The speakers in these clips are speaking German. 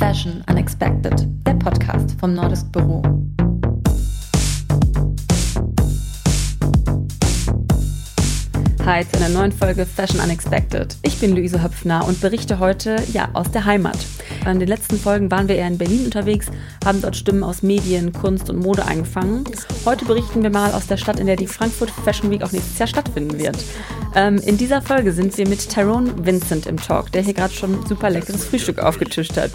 Fashion Unexpected, der Podcast vom Nordisk Büro. Hi zu einer neuen Folge Fashion Unexpected. Ich bin Luise Höpfner und berichte heute ja aus der Heimat. In den letzten Folgen waren wir eher in Berlin unterwegs, haben dort Stimmen aus Medien, Kunst und Mode eingefangen. Heute berichten wir mal aus der Stadt, in der die Frankfurt Fashion Week auch nächstes Jahr stattfinden wird. Ähm, in dieser Folge sind wir mit Tyrone Vincent im Talk, der hier gerade schon super leckeres Frühstück aufgetischt hat.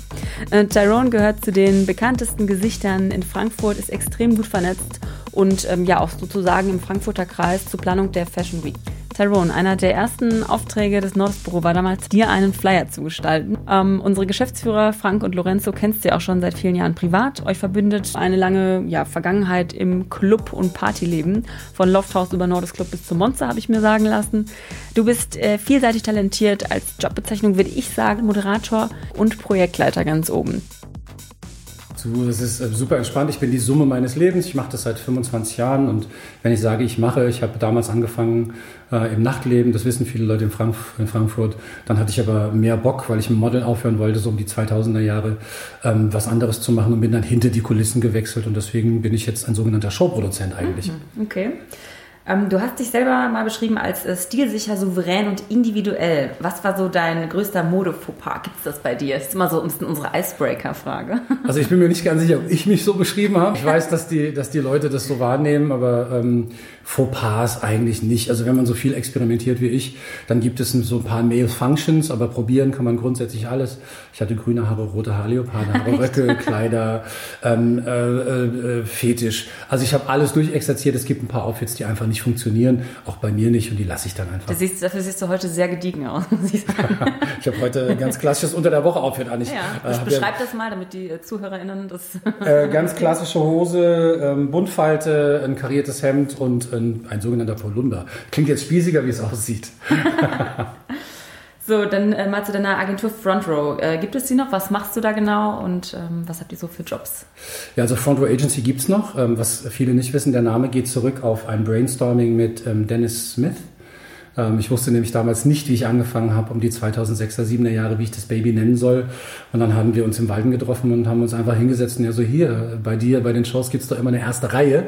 Äh, Tyrone gehört zu den bekanntesten Gesichtern in Frankfurt, ist extrem gut vernetzt und ähm, ja auch sozusagen im Frankfurter Kreis zur Planung der Fashion Week. Tyrone, einer der ersten Aufträge des Nordesbüro war damals, dir einen Flyer zu gestalten. Ähm, unsere Geschäftsführer Frank und Lorenzo kennst du ja auch schon seit vielen Jahren privat. Euch verbindet eine lange ja, Vergangenheit im Club- und Partyleben. Von Lofthaus über Nordesclub bis zum Monster, habe ich mir sagen lassen. Du bist äh, vielseitig talentiert. Als Jobbezeichnung würde ich sagen Moderator und Projektleiter ganz oben. Das ist äh, super entspannt. Ich bin die Summe meines Lebens. Ich mache das seit 25 Jahren und wenn ich sage, ich mache, ich habe damals angefangen äh, im Nachtleben, das wissen viele Leute in, Frank in, Frankfurt. Dann hatte ich aber mehr Bock, weil ich im Model aufhören wollte, so um die 2000er Jahre, ähm, was anderes zu machen und bin dann hinter die Kulissen gewechselt und deswegen bin ich jetzt ein sogenannter Showproduzent eigentlich. Mhm, okay. Ähm, du hast dich selber mal beschrieben als äh, stilsicher, souverän und individuell. Was war so dein größter Mode-Fauxpas? Gibt es das bei dir? Das ist immer so ein bisschen unsere Icebreaker-Frage. Also ich bin mir nicht ganz sicher, ob ich mich so beschrieben habe. Ich weiß, dass die, dass die Leute das so wahrnehmen, aber ähm, Fauxpas eigentlich nicht. Also wenn man so viel experimentiert wie ich, dann gibt es so ein paar Male Functions, aber probieren kann man grundsätzlich alles. Ich hatte grüne Haare, rote Haare, Leopardhaare, Röcke, Kleider, ähm, äh, äh, Fetisch. Also ich habe alles durchexerziert. Es gibt ein paar Outfits, die einfach nicht funktionieren, auch bei mir nicht und die lasse ich dann einfach. Du siehst, dafür siehst du heute sehr gediegen aus, muss ich sagen. ich habe heute ein ganz klassisches Unter der Woche Outfit an. Ich, ja, äh, beschreib ja, das mal, damit die ZuhörerInnen das... äh, ganz klassische Hose, ähm, Buntfalte, ein kariertes Hemd und ein, ein sogenannter Polunder. Klingt jetzt spießiger, wie es aussieht. so, dann äh, mal zu deiner Agentur Front Row. Äh, gibt es die noch? Was machst du da genau und ähm, was habt ihr so für Jobs? Ja, also Front Row Agency gibt es noch. Ähm, was viele nicht wissen, der Name geht zurück auf ein Brainstorming mit ähm, Dennis Smith ich wusste nämlich damals nicht, wie ich angefangen habe, um die 2006er, 7er Jahre, wie ich das Baby nennen soll. Und dann haben wir uns im Walden getroffen und haben uns einfach hingesetzt und ja so hier, bei dir, bei den Shows gibt's doch immer eine erste Reihe.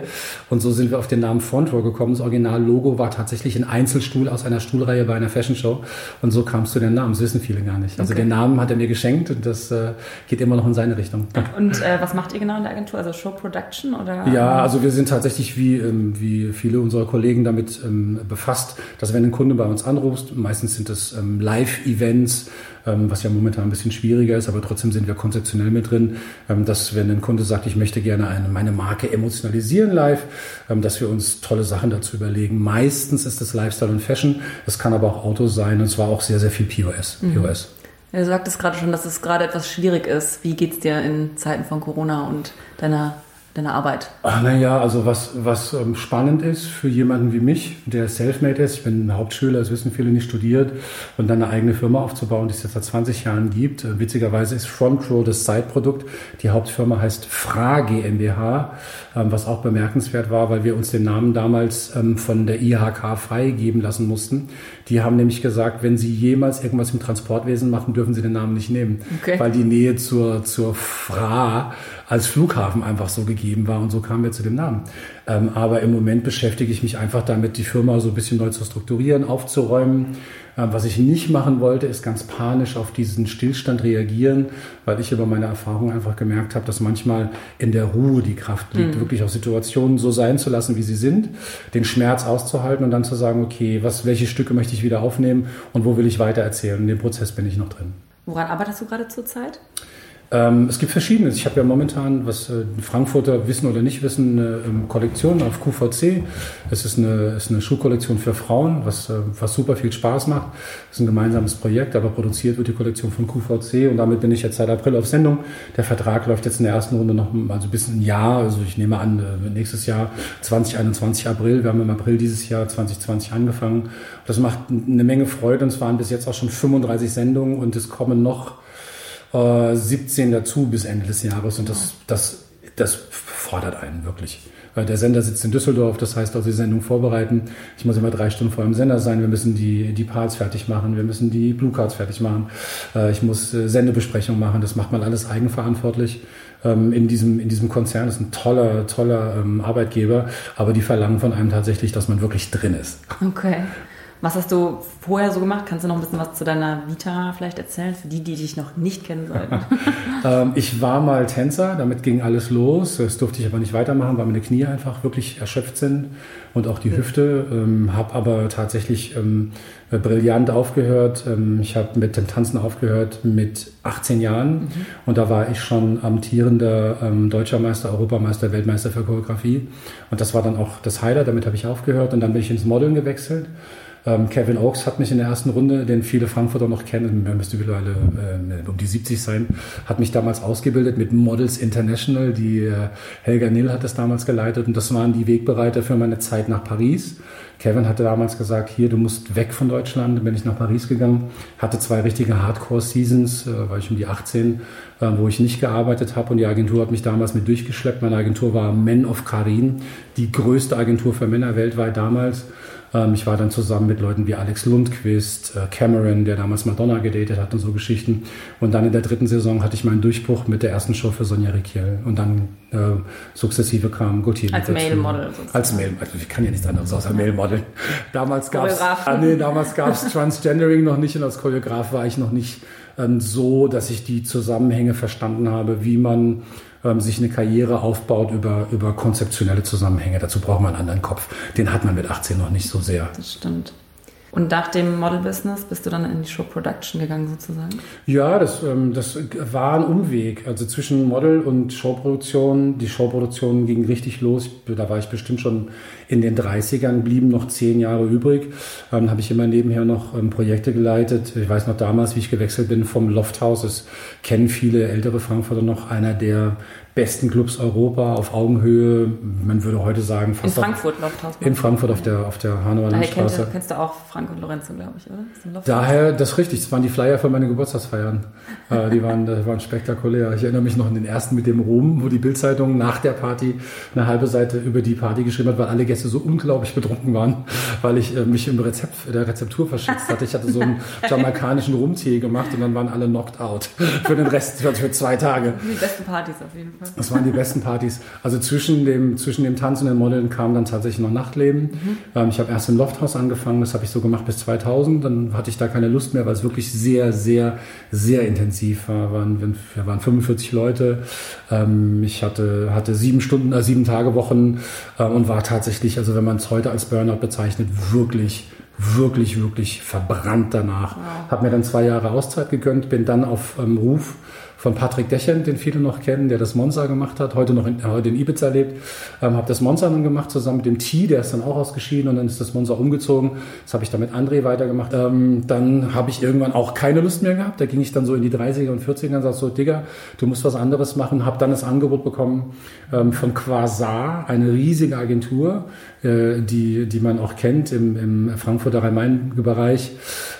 Und so sind wir auf den Namen Front Row gekommen. Das Original-Logo war tatsächlich ein Einzelstuhl aus einer Stuhlreihe bei einer Fashion Show. Und so kamst du den Namen. Das wissen viele gar nicht. Also okay. den Namen hat er mir geschenkt und das äh, geht immer noch in seine Richtung. Und äh, was macht ihr genau in der Agentur? Also Show Production oder? Ja, also wir sind tatsächlich wie, ähm, wie viele unserer Kollegen damit ähm, befasst, dass wenn ein Kunde bei uns anrufst. Meistens sind es ähm, Live-Events, ähm, was ja momentan ein bisschen schwieriger ist, aber trotzdem sind wir konzeptionell mit drin, ähm, dass wenn ein Kunde sagt, ich möchte gerne eine, meine Marke emotionalisieren live, ähm, dass wir uns tolle Sachen dazu überlegen. Meistens ist es Lifestyle und Fashion, es kann aber auch Auto sein und zwar auch sehr, sehr viel POS. Mhm. POS. Du sagtest gerade schon, dass es gerade etwas schwierig ist. Wie geht es dir in Zeiten von Corona und deiner deiner Arbeit? Ach, naja, also was, was ähm, spannend ist für jemanden wie mich, der selfmade ist, ich bin Hauptschüler, das wissen viele nicht studiert, und dann eine eigene Firma aufzubauen, die es jetzt seit 20 Jahren gibt. Äh, witzigerweise ist Front das Zeitprodukt. Die Hauptfirma heißt Fra GmbH, was auch bemerkenswert war, weil wir uns den Namen damals ähm, von der IHK freigeben lassen mussten. Die haben nämlich gesagt, wenn sie jemals irgendwas im Transportwesen machen, dürfen sie den Namen nicht nehmen, okay. weil die Nähe zur, zur Fra als Flughafen einfach so gegeben war und so kamen wir zu dem Namen. Ähm, aber im Moment beschäftige ich mich einfach damit, die Firma so ein bisschen neu zu strukturieren, aufzuräumen. Ähm, was ich nicht machen wollte, ist ganz panisch auf diesen Stillstand reagieren, weil ich über meine Erfahrung einfach gemerkt habe, dass manchmal in der Ruhe die Kraft liegt, mhm. wirklich auch Situationen so sein zu lassen, wie sie sind, den Schmerz auszuhalten und dann zu sagen, okay, was, welche Stücke möchte ich wieder aufnehmen und wo will ich weiter erzählen. In dem Prozess bin ich noch drin. Woran arbeitest du gerade zurzeit? Ähm, es gibt verschiedenes. Ich habe ja momentan, was äh, Frankfurter wissen oder nicht wissen, eine ähm, Kollektion auf QVC. Es ist eine, ist eine Schuhkollektion für Frauen, was, äh, was super viel Spaß macht. Es ist ein gemeinsames Projekt, aber produziert wird die Kollektion von QVC und damit bin ich jetzt seit April auf Sendung. Der Vertrag läuft jetzt in der ersten Runde noch also bis ein Jahr. Also ich nehme an, äh, nächstes Jahr 2021 April. Wir haben im April dieses Jahr 2020 angefangen. Das macht eine Menge Freude und es waren bis jetzt auch schon 35 Sendungen und es kommen noch 17 äh, dazu bis Ende des Jahres. Und das, das, das fordert einen wirklich. Der Sender sitzt in Düsseldorf, das heißt auch die Sendung vorbereiten. Ich muss immer drei Stunden vor dem Sender sein. Wir müssen die, die Parts fertig machen, wir müssen die Blue Cards fertig machen. Äh, ich muss äh, Sendebesprechungen machen, das macht man alles eigenverantwortlich ähm, in diesem, in diesem Konzern. Ist ein toller, toller ähm, Arbeitgeber, aber die verlangen von einem tatsächlich, dass man wirklich drin ist. Okay. Was hast du vorher so gemacht? Kannst du noch ein bisschen was zu deiner Vita vielleicht erzählen, für die, die dich noch nicht kennen sollten? ähm, ich war mal Tänzer, damit ging alles los. Das durfte ich aber nicht weitermachen, weil meine Knie einfach wirklich erschöpft sind und auch die Hüfte. Ähm, habe aber tatsächlich ähm, brillant aufgehört. Ähm, ich habe mit dem Tanzen aufgehört mit 18 Jahren mhm. und da war ich schon amtierender ähm, Deutscher Meister, Europameister, Weltmeister für Choreografie. Und das war dann auch das Highlight, damit habe ich aufgehört und dann bin ich ins Modeln gewechselt. Ähm, Kevin Oakes hat mich in der ersten Runde, den viele Frankfurter noch kennen, er müsste mittlerweile äh, um die 70 sein, hat mich damals ausgebildet mit Models International. Die äh, Helga Nill hat das damals geleitet und das waren die Wegbereiter für meine Zeit nach Paris. Kevin hatte damals gesagt, hier, du musst weg von Deutschland. Dann bin ich nach Paris gegangen, hatte zwei richtige Hardcore-Seasons, äh, war ich um die 18, äh, wo ich nicht gearbeitet habe und die Agentur hat mich damals mit durchgeschleppt. Meine Agentur war Men of Karin, die größte Agentur für Männer weltweit damals. Ähm, ich war dann zusammen mit Leuten wie Alex Lundquist, äh, Cameron, der damals Madonna gedatet hat und so Geschichten. Und dann in der dritten Saison hatte ich meinen Durchbruch mit der ersten Show für Sonja Riquiel. Und dann äh, sukzessive kam Gauthier Als Male-Model Als Male, also ich kann ja nichts anderes außer Male-Model. Damals gab es ah, nee, damals gab's Transgendering noch nicht und als Choreograf war ich noch nicht so, dass ich die Zusammenhänge verstanden habe, wie man ähm, sich eine Karriere aufbaut über, über konzeptionelle Zusammenhänge. Dazu braucht man einen anderen Kopf. Den hat man mit 18 noch nicht so sehr. Das stimmt. Und nach dem Model-Business bist du dann in die Show-Production gegangen sozusagen? Ja, das, ähm, das war ein Umweg. Also zwischen Model und Showproduktion. Die Showproduktion ging richtig los. Da war ich bestimmt schon in den 30ern, blieben noch zehn Jahre übrig. Dann habe ich immer nebenher noch ähm, Projekte geleitet. Ich weiß noch damals, wie ich gewechselt bin vom Lofthaus. Das kennen viele ältere Frankfurter noch. Einer der besten Clubs Europa auf Augenhöhe. Man würde heute sagen fast in Frankfurt Lofthaus. In Straße. auf der auf der Hanauer Daher Landstraße. Kennt, kennst du auch Frank und Lorenzo, glaube ich, oder? Daher, das ist richtig. Das waren die Flyer für meine Geburtstagsfeiern. äh, die waren, die waren spektakulär. Ich erinnere mich noch an den ersten mit dem Ruhm, wo die Bildzeitung nach der Party eine halbe Seite über die Party geschrieben hat, weil alle Gäste so unglaublich betrunken waren, weil ich äh, mich im Rezept der Rezeptur verschätzt hatte. Ich hatte so einen jamaikanischen Rumtee gemacht und dann waren alle knocked out für den Rest für zwei Tage. Die besten Partys auf jeden Fall. Das waren die besten Partys. Also zwischen dem, zwischen dem Tanz und dem Modeln kam dann tatsächlich noch Nachtleben. Mhm. Ähm, ich habe erst im Lofthaus angefangen, das habe ich so gemacht bis 2000. Dann hatte ich da keine Lust mehr, weil es wirklich sehr, sehr, sehr intensiv war. Wir waren 45 Leute. Ähm, ich hatte, hatte sieben Stunden, äh, sieben Tage Wochen äh, und war tatsächlich, also wenn man es heute als Burnout bezeichnet, wirklich wirklich, wirklich verbrannt danach. Wow. Habe mir dann zwei Jahre Auszeit gegönnt, bin dann auf ähm, Ruf von Patrick Dächern, den viele noch kennen, der das Monza gemacht hat, heute noch in, heute in Ibiza lebt. Ähm, habe das Monza dann gemacht zusammen mit dem T, der ist dann auch ausgeschieden und dann ist das Monza umgezogen. Das habe ich dann mit André weitergemacht. Ähm, dann habe ich irgendwann auch keine Lust mehr gehabt. Da ging ich dann so in die 30er und 40er und sagte so, Digga, du musst was anderes machen. Habe dann das Angebot bekommen ähm, von Quasar, eine riesige Agentur, äh, die, die man auch kennt im, im Frankfurter Rhein-Main-Bereich.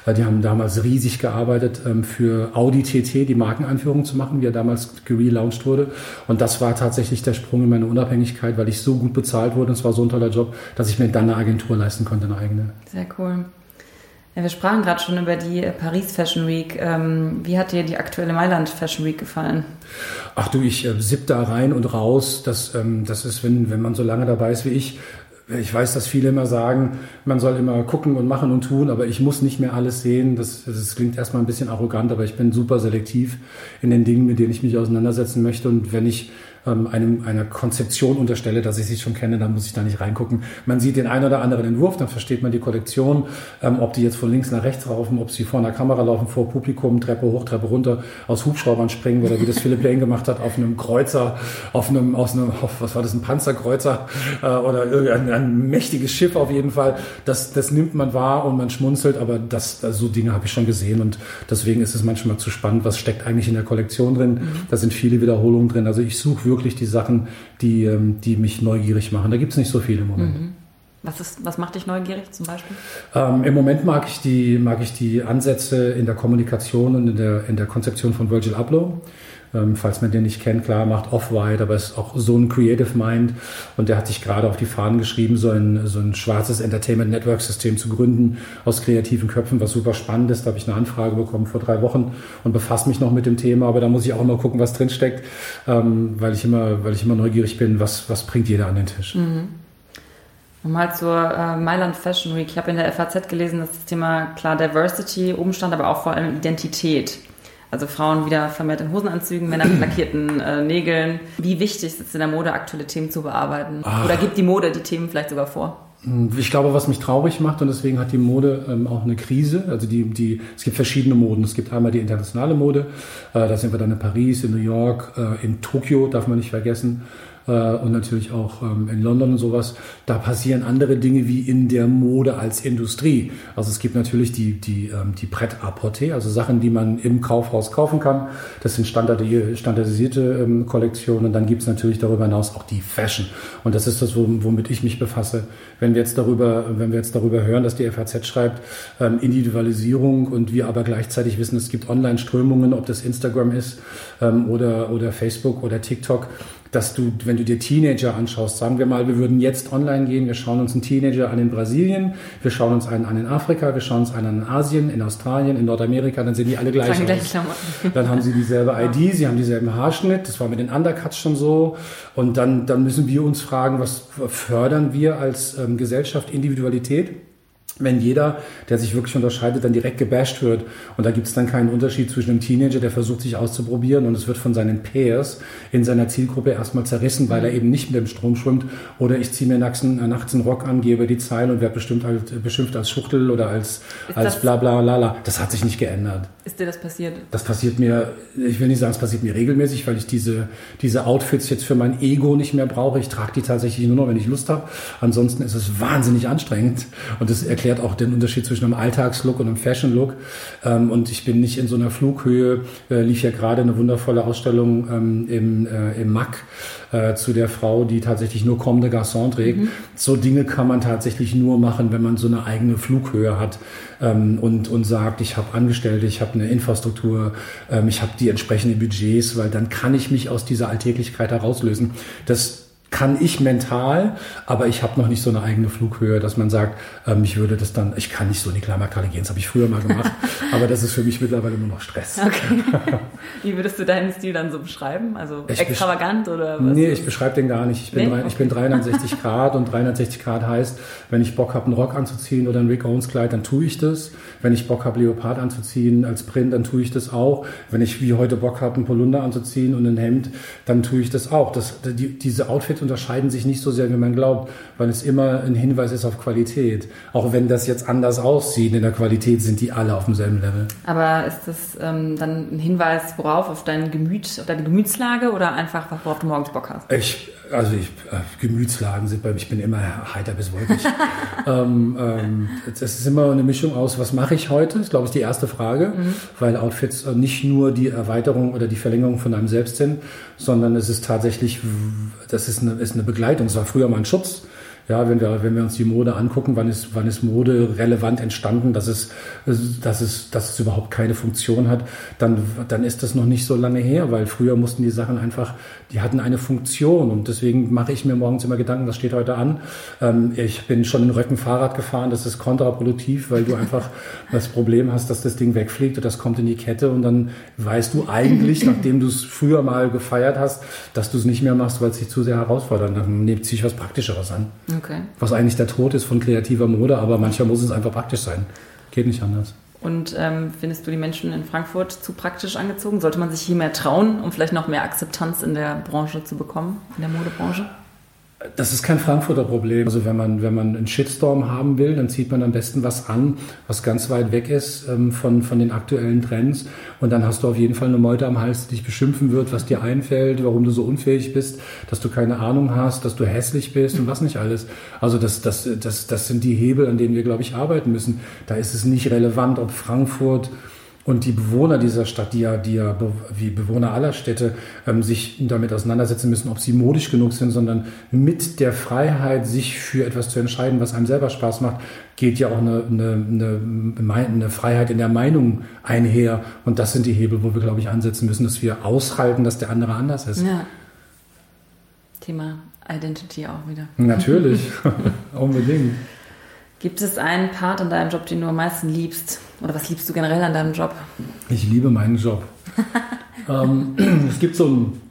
Äh, die haben damals riesig gearbeitet ähm, für Audi TT, die Markeneinführung zu machen, wie er damals gelauncht wurde. Und das war tatsächlich der Sprung in meine Unabhängigkeit, weil ich so gut bezahlt wurde. Und es war so ein toller Job, dass ich mir dann eine Agentur leisten konnte, eine eigene. Sehr cool. Ja, wir sprachen gerade schon über die Paris Fashion Week. Ähm, wie hat dir die aktuelle Mailand Fashion Week gefallen? Ach du, ich äh, sipp da rein und raus. Das, ähm, das ist, wenn, wenn man so lange dabei ist wie ich, ich weiß, dass viele immer sagen, man soll immer gucken und machen und tun, aber ich muss nicht mehr alles sehen. Das, das klingt erstmal ein bisschen arrogant, aber ich bin super selektiv in den Dingen, mit denen ich mich auseinandersetzen möchte. Und wenn ich ähm, einem, einer Konzeption unterstelle, dass ich sie schon kenne, dann muss ich da nicht reingucken. Man sieht den einen oder anderen Entwurf, dann versteht man die Kollektion, ähm, ob die jetzt von links nach rechts laufen, ob sie vor einer Kamera laufen, vor Publikum, Treppe hoch, Treppe runter, aus Hubschraubern springen oder wie das Philipp Lane gemacht hat, auf einem Kreuzer, auf einem, aus einem, auf, was war das, ein Panzerkreuzer äh, oder ein, ein mächtiges Schiff auf jeden Fall. Das, das nimmt man wahr und man schmunzelt, aber das, also so Dinge habe ich schon gesehen und deswegen ist es manchmal zu spannend, was steckt eigentlich in der Kollektion drin. Mhm. Da sind viele Wiederholungen drin. Also ich suche wirklich wirklich die Sachen, die, ähm, die mich neugierig machen. Da gibt es nicht so viele im Moment. Mhm. Was, ist, was macht dich neugierig zum Beispiel? Ähm, Im Moment mag ich, die, mag ich die Ansätze in der Kommunikation und in der, in der Konzeption von Virgil Abloh. Ähm, falls man den nicht kennt, klar, macht Off-White, aber ist auch so ein Creative Mind und der hat sich gerade auf die Fahnen geschrieben, so ein, so ein schwarzes Entertainment Network System zu gründen aus kreativen Köpfen, was super spannend ist. Da habe ich eine Anfrage bekommen vor drei Wochen und befasse mich noch mit dem Thema, aber da muss ich auch immer gucken, was drinsteckt, ähm, weil ich immer, weil ich immer neugierig bin, was, was bringt jeder an den Tisch. Mhm. Nochmal zur äh, Mailand Fashion Week. Ich habe in der FAZ gelesen, dass das Thema klar Diversity oben stand, aber auch vor allem Identität. Also Frauen wieder vermehrt in Hosenanzügen, Männer mit lackierten äh, Nägeln. Wie wichtig ist es in der Mode, aktuelle Themen zu bearbeiten? Ach. Oder gibt die Mode die Themen vielleicht sogar vor? Hm, ich glaube, was mich traurig macht, und deswegen hat die Mode ähm, auch eine Krise. Also die, die, es gibt verschiedene Moden. Es gibt einmal die internationale Mode, äh, da sind wir dann in Paris, in New York, äh, in Tokio, darf man nicht vergessen äh, und natürlich auch ähm, in London und sowas, da passieren andere Dinge wie in der Mode als Industrie. Also es gibt natürlich die, die, ähm, die Pret-à-Porter, also Sachen, die man im Kaufhaus kaufen kann. Das sind standardisierte ähm, Kollektionen. Und dann gibt es natürlich darüber hinaus auch die Fashion. Und das ist das, womit ich mich befasse. Wenn wir jetzt darüber, wenn wir jetzt darüber hören, dass die FAZ schreibt, ähm, Individualisierung und wir aber gleichzeitig wissen, es gibt Online-Strömungen, ob das Instagram ist ähm, oder, oder Facebook oder TikTok, dass du, wenn du dir Teenager anschaust, sagen wir mal, wir würden jetzt online gehen, wir schauen uns einen Teenager an in Brasilien, wir schauen uns einen an in Afrika, wir schauen uns einen an in Asien, in Australien, in Nordamerika, dann sehen die alle gleich aus. Dann haben sie dieselbe ID, sie haben dieselben Haarschnitt, das war mit den Undercuts schon so. Und dann, dann müssen wir uns fragen, was fördern wir als ähm, Gesellschaft Individualität? Wenn jeder, der sich wirklich unterscheidet, dann direkt gebasht wird. Und da gibt es dann keinen Unterschied zwischen einem Teenager, der versucht, sich auszuprobieren und es wird von seinen Peers in seiner Zielgruppe erstmal zerrissen, weil er eben nicht mit dem Strom schwimmt. Oder ich ziehe mir nachts einen, äh, nachts einen Rock an, gebe die Zeilen und werde bestimmt halt, beschimpft als Schuchtel oder als, als bla bla lala. Das hat sich nicht geändert. Ist dir das passiert? Das passiert mir, ich will nicht sagen, es passiert mir regelmäßig, weil ich diese, diese Outfits jetzt für mein Ego nicht mehr brauche. Ich trage die tatsächlich nur noch, wenn ich Lust habe. Ansonsten ist es wahnsinnig anstrengend und das erklärt auch den Unterschied zwischen einem Alltagslook und einem Fashion-Look. Ähm, und ich bin nicht in so einer Flughöhe, äh, lief ja gerade eine wundervolle Ausstellung ähm, im, äh, im MAC äh, zu der Frau, die tatsächlich nur Comme de Garçon trägt. Mhm. So Dinge kann man tatsächlich nur machen, wenn man so eine eigene Flughöhe hat ähm, und, und sagt, ich habe Angestellte, ich habe eine Infrastruktur, ähm, ich habe die entsprechenden Budgets, weil dann kann ich mich aus dieser Alltäglichkeit herauslösen. Das kann ich mental, aber ich habe noch nicht so eine eigene Flughöhe, dass man sagt, ähm, ich würde das dann, ich kann nicht so in die Klammerkalle gehen, das habe ich früher mal gemacht, aber das ist für mich mittlerweile nur noch Stress. Okay. Wie würdest du deinen Stil dann so beschreiben? Also ich extravagant oder was? Nee, ich beschreibe den gar nicht. Ich bin, nee? drei, ich bin 360 Grad und 360 Grad heißt, wenn ich Bock habe, einen Rock anzuziehen oder ein Rick Owens Kleid, dann tue ich das. Wenn ich Bock habe, Leopard anzuziehen als Print, dann tue ich das auch. Wenn ich wie heute Bock habe, einen Polunder anzuziehen und ein Hemd, dann tue ich das auch. Das, die, diese Outfits Outfits unterscheiden sich nicht so sehr, wie man glaubt, weil es immer ein Hinweis ist auf Qualität. Auch wenn das jetzt anders aussieht, in der Qualität sind die alle auf demselben Level. Aber ist das ähm, dann ein Hinweis, worauf? Auf dein Gemüt, auf deine Gemütslage oder einfach, worauf du morgens Bock hast? Ich, also ich, äh, Gemütslagen sind bei mir, ich bin immer heiter bis wolkig. ähm, ähm, es ist immer eine Mischung aus, was mache ich heute? Das glaube ich die erste Frage, mhm. weil Outfits äh, nicht nur die Erweiterung oder die Verlängerung von einem selbst sind, sondern es ist tatsächlich, das ist ist eine Begleitung. Es war früher mal ein Schutz. Ja, wenn wir, wenn wir uns die Mode angucken, wann ist, wann ist Mode relevant entstanden, dass es, dass es, dass es überhaupt keine Funktion hat, dann, dann ist das noch nicht so lange her, weil früher mussten die Sachen einfach, die hatten eine Funktion und deswegen mache ich mir morgens immer Gedanken, was steht heute an. Ähm, ich bin schon in Röcken Fahrrad gefahren, das ist kontraproduktiv, weil du einfach das Problem hast, dass das Ding wegfliegt und das kommt in die Kette und dann weißt du eigentlich, nachdem du es früher mal gefeiert hast, dass du es nicht mehr machst, weil es dich zu sehr herausfordert. Dann nimmt sich was Praktischeres an. Okay. Was eigentlich der Tod ist von kreativer Mode, aber manchmal muss es einfach praktisch sein. Geht nicht anders. Und ähm, findest du die Menschen in Frankfurt zu praktisch angezogen? Sollte man sich hier mehr trauen, um vielleicht noch mehr Akzeptanz in der Branche zu bekommen, in der Modebranche? Das ist kein Frankfurter Problem. Also wenn man, wenn man einen Shitstorm haben will, dann zieht man am besten was an, was ganz weit weg ist ähm, von, von den aktuellen Trends. Und dann hast du auf jeden Fall eine Meute am Hals, die dich beschimpfen wird, was dir einfällt, warum du so unfähig bist, dass du keine Ahnung hast, dass du hässlich bist und was nicht alles. Also das, das, das, das sind die Hebel, an denen wir, glaube ich, arbeiten müssen. Da ist es nicht relevant, ob Frankfurt Und die Bewohner dieser Stadt, die ja, die ja wie Bewohner aller Städte ähm, sich damit auseinandersetzen müssen, ob sie modisch genug sind, sondern mit der Freiheit, sich für etwas zu entscheiden, was einem selber Spaß macht, geht ja auch eine, eine, eine, eine Freiheit in der Meinung einher. Und das sind die Hebel, wo wir, glaube ich, ansetzen müssen, dass wir aushalten, dass der andere anders ist. Ja. Thema Identity auch wieder. Natürlich, unbedingt. Gibt es einen Part in deinem Job, den du am meisten liebst? Oder was liebst du generell an deinem Job? Ich liebe meinen Job. ähm, es gibt so ein,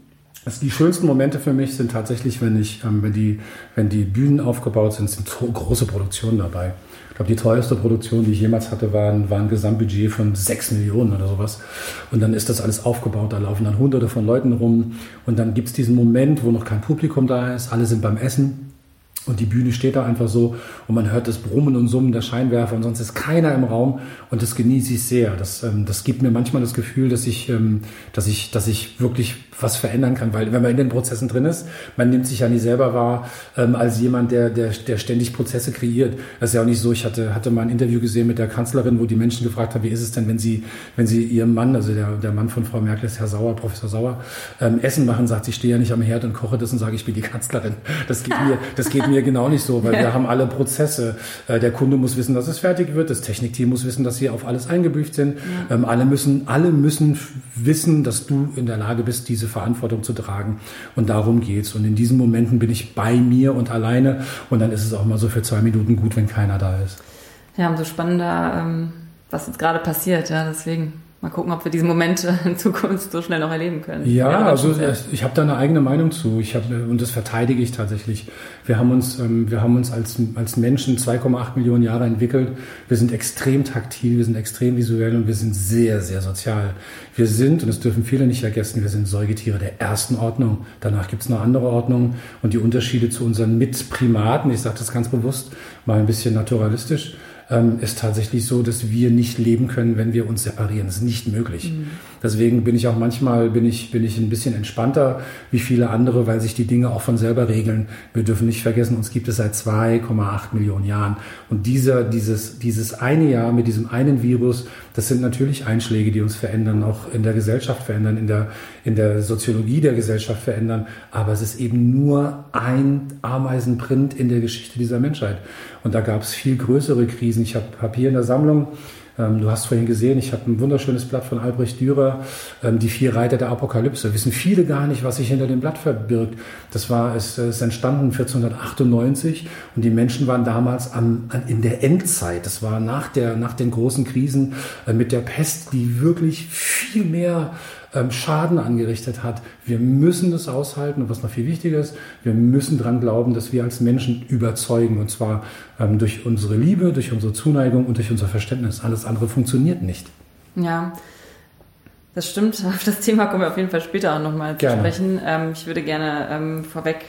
also die schönsten Momente für mich sind tatsächlich, wenn ich, ähm, wenn die, wenn die Bühnen aufgebaut sind, sind so große Produktionen dabei. Ich glaube, die teuerste Produktion, die ich jemals hatte, war ein, war ein Gesamtbudget von 6 Millionen oder sowas. Und dann ist das alles aufgebaut, da laufen dann hunderte von Leuten rum. Und dann gibt es diesen Moment, wo noch kein Publikum da ist, alle sind beim Essen. Und die Bühne steht da einfach so und man hört das Brummen und Summen der Scheinwerfer und sonst ist keiner im Raum und das genieße ich sehr. Das, ähm, das gibt mir manchmal das Gefühl, dass ich, ähm, dass ich, dass ich wirklich was verändern kann, weil wenn man in den Prozessen drin ist, man nimmt sich ja nicht selber wahr ähm, als jemand, der, der, der ständig Prozesse kreiert. Das ist ja auch nicht so. Ich hatte, hatte mal ein Interview gesehen mit der Kanzlerin, wo die Menschen gefragt haben, wie ist es denn, wenn sie, wenn sie ihrem Mann, also der, der Mann von Frau Merkel ist Herr Sauer, Professor Sauer, ähm, Essen machen, sagt, ich stehe ja nicht am Herd und koche das und sage, ich bin die Kanzlerin. Das geht mir, das geht mir genau nicht so, weil wir haben alle Prozesse. Äh, der Kunde muss wissen, dass es fertig wird, das Technikteam muss wissen, dass sie auf alles eingebrieft sind. Ähm, alle müssen, alle müssen wissen, dass du in der Lage bist, diese Verantwortung zu tragen. Und darum geht's. Und in diesen Momenten bin ich bei mir und alleine. Und dann ist es auch mal so für zwei Minuten gut, wenn keiner da ist. Ja, umso spannender, ähm, was jetzt gerade passiert. Ja, deswegen. Mal gucken, ob wir diese Momente in Zukunft so schnell noch erleben können. Ja, ja also ich habe da eine eigene Meinung zu. Ich hab, und das verteidige ich tatsächlich. Wir haben uns, ähm, wir haben uns als, als Menschen 2,8 Millionen Jahre entwickelt. Wir sind extrem taktil, wir sind extrem visuell und wir sind sehr, sehr sozial. Wir sind, und das dürfen viele nicht vergessen, wir sind Säugetiere der ersten Ordnung. Danach gibt es noch andere Ordnungen und die Unterschiede zu unseren Mitprimaten, ich sage das ganz bewusst, mal ein bisschen naturalistisch ähm, ist tatsächlich so, dass wir nicht leben können, wenn wir uns separieren. Das ist nicht möglich. Mhm. Deswegen bin ich auch manchmal bin ich, bin ich ein bisschen entspannter wie viele andere, weil sich die Dinge auch von selber regeln. Wir dürfen nicht vergessen, uns gibt es seit 2,8 Millionen Jahren. Und dieser, dieses, dieses eine Jahr mit diesem einen Virus, das sind natürlich Einschläge, die uns verändern, auch in der Gesellschaft verändern, in der, in der Soziologie der Gesellschaft verändern. Aber es ist eben nur ein Ameisenprint in der Geschichte dieser Menschheit. Und da gab es viel größere Krisen. Ich habe hab hier in der Sammlung ähm, du hast vorhin gesehen, ich habe ein wunderschönes Blatt von Albrecht Dürer, ähm, Die vier Reiter der Apokalypse. Wissen viele gar nicht, was sich hinter dem Blatt verbirgt. Das war, es ist entstanden 1498 und die Menschen waren damals am, an, in der Endzeit. Das war nach, der, nach den großen Krisen äh, mit der Pest, die wirklich viel mehr ähm, Schaden angerichtet hat. Wir müssen das aushalten und was noch viel wichtiger ist, wir müssen dran glauben, dass wir als Menschen überzeugen und zwar ähm, durch unsere Liebe, durch unsere Zuneigung und durch unser Verständnis. Alles andere funktioniert nicht. Ja. Das stimmt. Auf das Thema kommen wir auf jeden Fall später auch nochmal zu sprechen. Ähm, ich würde gerne ähm, vorweg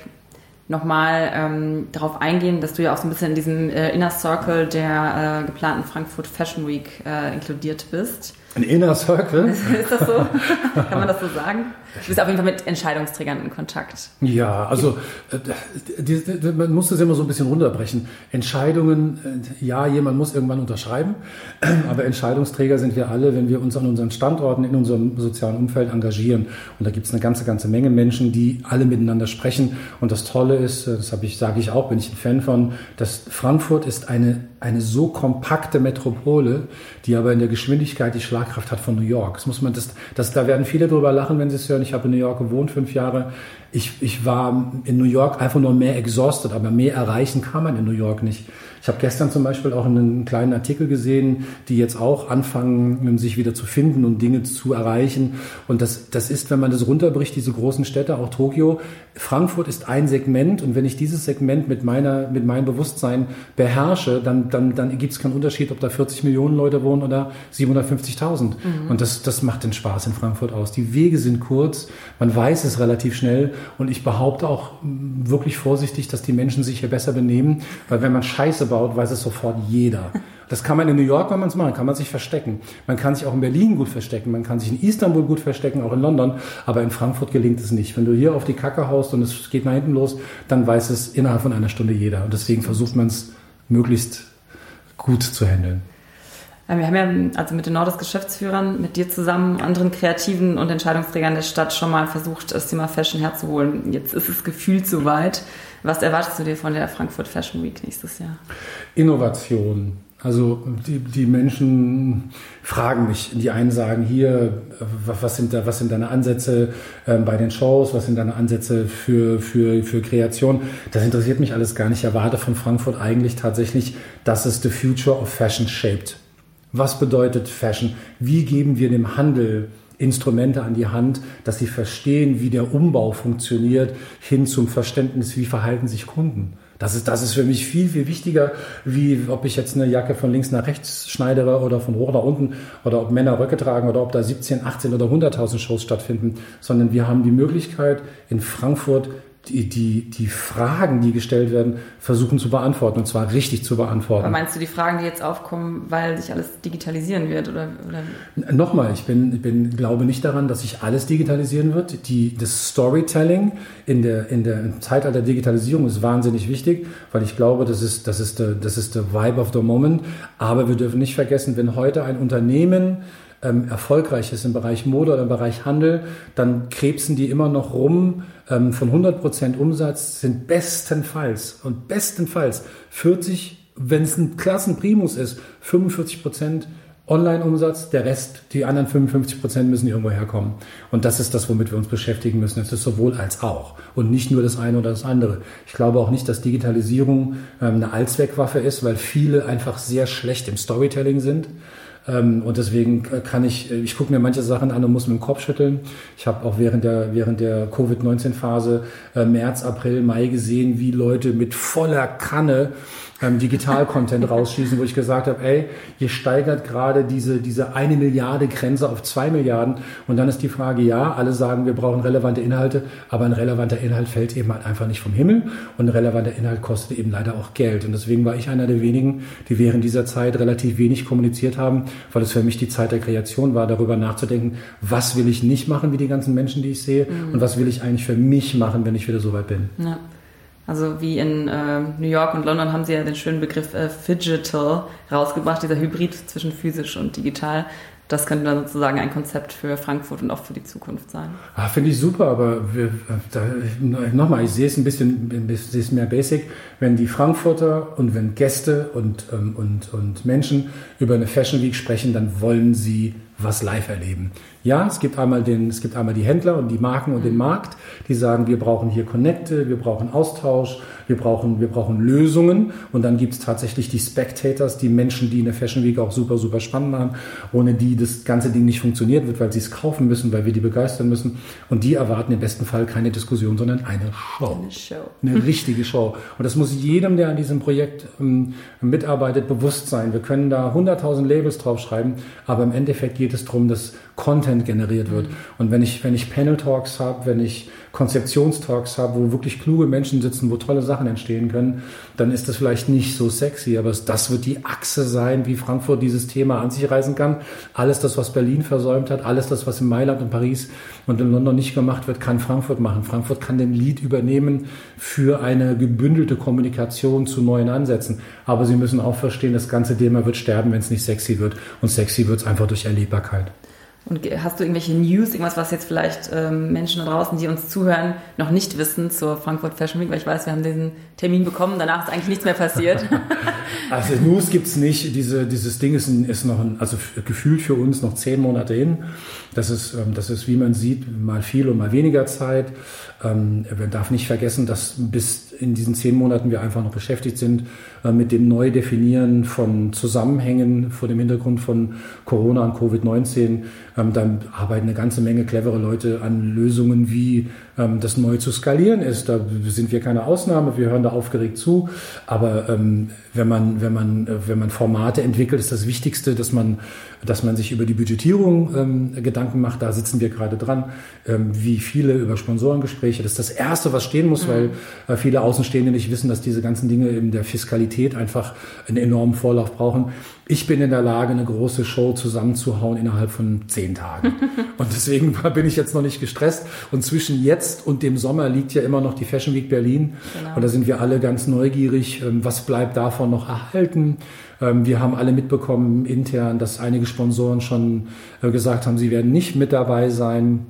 nochmal ähm, darauf eingehen, dass du ja auch so ein bisschen in diesem äh, Inner Circle der äh, geplanten Frankfurt Fashion Week äh, inkludiert bist. Ein Inner Circle? Ist das so? Kann man das so sagen? Du bist auf jeden Fall mit Entscheidungsträgern in Kontakt. Ja, also äh, man muss das immer so ein bisschen runterbrechen. Entscheidungen, äh, ja, jemand muss irgendwann unterschreiben, aber Entscheidungsträger sind wir alle, wenn wir uns an unseren Standorten, in unserem sozialen Umfeld engagieren. Und da gibt es eine ganze, ganze Menge Menschen, die alle miteinander sprechen. Und das Tolle ist, äh, das habe ich, sage ich auch, bin ich ein Fan von, dass Frankfurt ist eine, eine so kompakte Metropole, die aber in der Geschwindigkeit die Schlagkraft hat von New York. Das muss man, das, das, da werden viele drüber lachen, wenn sie es hören. Ich habe in New York gewohnt, fünf Jahre. Ich, ich war in New York einfach nur mehr exhausted, aber mehr erreichen kann man in New York nicht. Ich habe gestern zum Beispiel auch einen kleinen Artikel gesehen, die jetzt auch anfangen, sich wieder zu finden und Dinge zu erreichen. Und das, das ist, wenn man das runterbricht, diese großen Städte, auch Tokio. Frankfurt ist ein Segment und wenn ich dieses Segment mit meiner, mit meinem Bewusstsein beherrsche, dann, dann, dann gibt es keinen Unterschied, ob da 40 Millionen Leute wohnen oder 750.000. Mhm. Und das, das macht den Spaß in Frankfurt aus. Die Wege sind kurz, man weiß es relativ schnell und ich behaupte auch wirklich vorsichtig, dass die Menschen sich hier besser benehmen, weil wenn man Scheiße baut, weiß es sofort jeder. Das kann man in New York, wenn man es macht, kann man sich verstecken. Man kann sich auch in Berlin gut verstecken, man kann sich in Istanbul gut verstecken, auch in London, aber in Frankfurt gelingt es nicht. Wenn du hier auf die Kacke haust und es geht nach hinten los, dann weiß es innerhalb von einer Stunde jeder. Und deswegen versucht man es möglichst gut zu handeln. Wir haben ja also mit den Nordes Geschäftsführern, mit dir zusammen, anderen Kreativen und Entscheidungsträgern der Stadt schon mal versucht, das Thema Fashion herzuholen. Jetzt ist es gefühlt soweit. Was erwartest du dir von der Frankfurt Fashion Week nächstes Jahr? Innovation. Also die, die Menschen fragen mich. Die einen sagen hier, was sind, da, was sind deine Ansätze äh, bei den Shows, was sind deine Ansätze für, für, für Kreation. Das interessiert mich alles gar nicht. Ich erwarte von Frankfurt eigentlich tatsächlich, dass es the future of fashion shaped. Was bedeutet Fashion? Wie geben wir dem Handel Instrumente an die Hand, dass sie verstehen, wie der Umbau funktioniert, hin zum Verständnis, wie verhalten sich Kunden? Das ist, das ist für mich viel, viel wichtiger, wie ob ich jetzt eine Jacke von links nach rechts schneidere oder von hoch nach unten oder ob Männer Röcke tragen oder ob da 17, 18 oder 100.000 Shows stattfinden, sondern wir haben die Möglichkeit, in Frankfurt die, die, die Fragen, die gestellt werden, versuchen zu beantworten und zwar richtig zu beantworten. Aber meinst du die Fragen, die jetzt aufkommen, weil sich alles digitalisieren wird? Oder, oder? Nochmal, ich bin, ich bin, glaube nicht daran, dass sich alles digitalisieren wird. Die, das Storytelling in der, in der im Zeitalter der Digitalisierung ist wahnsinnig wichtig, weil ich glaube, das ist, das ist, der, das ist der Vibe of the Moment. Aber wir dürfen nicht vergessen, wenn heute ein Unternehmen ähm, erfolgreich ist im Bereich Mode oder im Bereich Handel, dann krebsen die immer noch rum. Ähm, von 100% Umsatz sind bestenfalls und bestenfalls 40, wenn es ein Klassenprimus ist, 45% Online-Umsatz, der Rest, die anderen 55 Prozent müssen irgendwo herkommen. Und das ist das, womit wir uns beschäftigen müssen. Es ist sowohl als auch und nicht nur das eine oder das andere. Ich glaube auch nicht, dass Digitalisierung ähm, eine Allzweckwaffe ist, weil viele einfach sehr schlecht im Storytelling sind. Ähm, und deswegen kann ich, ich gucke mir manche Sachen an und muss mit dem Kopf schütteln. Ich habe auch während der, während der Covid-19-Phase äh, März, April, Mai gesehen, wie Leute mit voller Kanne ähm, Digital-Content rausschießen, wo ich gesagt habe, ey, ihr steigert gerade diese, diese eine Milliarde Grenze auf zwei Milliarden. Und dann ist die Frage, ja, alle sagen, wir brauchen relevante Inhalte, aber ein relevanter Inhalt fällt eben halt einfach nicht vom Himmel und ein relevanter Inhalt kostet eben leider auch Geld. Und deswegen war ich einer der wenigen, die während dieser Zeit relativ wenig kommuniziert haben, weil es für mich die Zeit der Kreation war, darüber nachzudenken, was will ich nicht machen, wie die ganzen Menschen, die ich sehe, mhm. und was will ich eigentlich für mich machen, wenn ich wieder so weit bin. Ja. Also wie in äh, New York und London haben sie ja den schönen Begriff äh, Digital rausgebracht, dieser Hybrid zwischen physisch und digital. Das könnte dann sozusagen ein Konzept für Frankfurt und auch für die Zukunft sein. Ah, Finde ich super, aber nochmal, ich sehe es ein bisschen, sehe es mehr basic. Wenn die Frankfurter und wenn Gäste und, ähm, und, und Menschen über eine Fashion Week sprechen, dann wollen sie was live erleben. Ja, es gibt einmal den, es gibt einmal die Händler und die Marken und den mhm. Markt, die sagen, wir brauchen hier Connecte, wir brauchen Austausch, wir brauchen, wir brauchen Lösungen. Und dann gibt es tatsächlich die Spectators, die Menschen, die in der Fashion Week auch super, super spannend machen, ohne die das ganze Ding nicht funktioniert wird, weil sie es kaufen müssen, weil wir die begeistern müssen. Und die erwarten im besten Fall keine Diskussion, sondern eine Show. Eine Show. Eine richtige Show. Und das muss jedem, der an diesem Projekt ähm, mitarbeitet, bewusst sein. Wir können da 100.000 Labels draufschreiben, aber im Endeffekt geht es darum, dass Content generiert wird. Mhm. Und wenn ich, wenn ich Panel Talks habe, wenn ich Konzeptionstalks habe, wo wirklich kluge Menschen sitzen, wo tolle Sachen entstehen können, dann ist das vielleicht nicht so sexy, aber das wird die Achse sein, wie Frankfurt dieses Thema an sich reißen kann. Alles das, was Berlin versäumt hat, alles das, was in Mailand und Paris und in London nicht gemacht wird, kann Frankfurt machen. Frankfurt kann den Lead übernehmen für eine gebündelte Kommunikation zu neuen Ansätzen. Aber Sie müssen auch verstehen, das ganze Thema wird sterben, wenn es nicht sexy wird. Und sexy wird es einfach durch Erlebbarkeit. Und hast du irgendwelche News, irgendwas, was jetzt vielleicht ähm, Menschen da draußen, die uns zuhören, noch nicht wissen zur Frankfurt Fashion Week? Weil ich weiß, wir haben diesen Termin bekommen, danach ist eigentlich nichts mehr passiert. also News gibt es nicht. Diese, dieses Ding ist, ist noch, ein, also gefühlt für uns noch zehn Monate hin. Das ist, ähm, das ist, wie man sieht, mal viel und mal weniger Zeit. Ähm, man darf nicht vergessen, dass bis in diesen zehn Monaten wir einfach noch beschäftigt sind äh, mit dem Neudefinieren von Zusammenhängen vor dem Hintergrund von Corona und Covid-19. Ähm, dann arbeiten eine ganze Menge clevere Leute an Lösungen, wie ähm, das neu zu skalieren ist. Da sind wir keine Ausnahme, wir hören da aufgeregt zu. Aber ähm, wenn man, wenn man, äh, wenn man Formate entwickelt, ist das Wichtigste, dass man, dass man sich über die Budgetierung ähm, Gedanken macht. Da sitzen wir gerade dran. Ähm, wie viele über Sponsorengespräche. Das ist das Erste, was stehen muss, mhm. weil äh, viele Außenstehende nicht wissen, dass diese ganzen Dinge in der Fiskalität einfach einen enormen Vorlauf brauchen ich bin in der Lage, eine große Show zusammenzuhauen innerhalb von zehn Tagen. und deswegen bin ich jetzt noch nicht gestresst. Und zwischen jetzt und dem Sommer liegt ja immer noch die Fashion Week Berlin. Genau. Und da sind wir alle ganz neugierig, ähm, was bleibt davon noch erhalten. Ähm, wir haben alle mitbekommen intern, dass einige Sponsoren schon äh, gesagt haben, sie werden nicht mit dabei sein.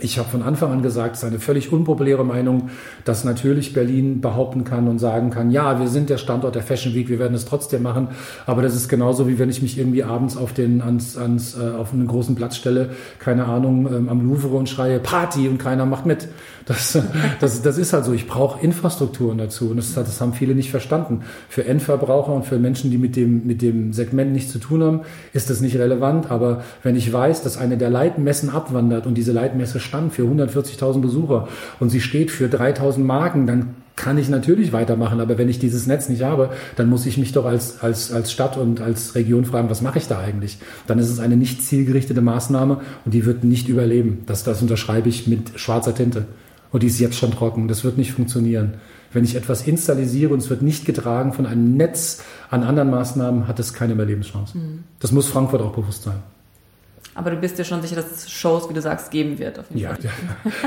Ich habe von Anfang an gesagt, es ist eine völlig unpopuläre Meinung, dass natürlich Berlin behaupten kann und sagen kann, ja, wir sind der Standort der Fashion Week, wir werden es trotzdem machen. Aber das ist genauso wie wenn ich mich irgendwie abends auf den ans, ans äh, auf einen großen Platz stelle, keine Ahnung, ähm, am Louvre und schreie Party und keiner macht mit. Das, das, das ist halt so. Ich brauche Infrastrukturen dazu und das, das haben viele nicht verstanden. Für Endverbraucher und für Menschen, die mit dem, mit dem Segment nichts zu tun haben, ist das nicht relevant. Aber wenn ich weiß, dass eine der Leitmessen abwandert und diese Leitmesse stand für 140.000 Besucher und sie steht für 3.000 Marken, dann kann ich natürlich weitermachen, aber wenn ich dieses Netz nicht habe, dann muss ich mich doch als, als, als Stadt und als Region fragen, was mache ich da eigentlich? Dann ist es eine nicht zielgerichtete Maßnahme und die wird nicht überleben. Das, das unterschreibe ich mit schwarzer Tinte. Und die ist jetzt schon trocken. Das wird nicht funktionieren. Wenn ich etwas installisiere und es wird nicht getragen von einem Netz an anderen Maßnahmen, hat es keine Überlebenschance. Mhm. Das muss Frankfurt auch bewusst sein. Aber du bist dir schon sicher, dass es Shows, wie du sagst, geben wird. ja, ja.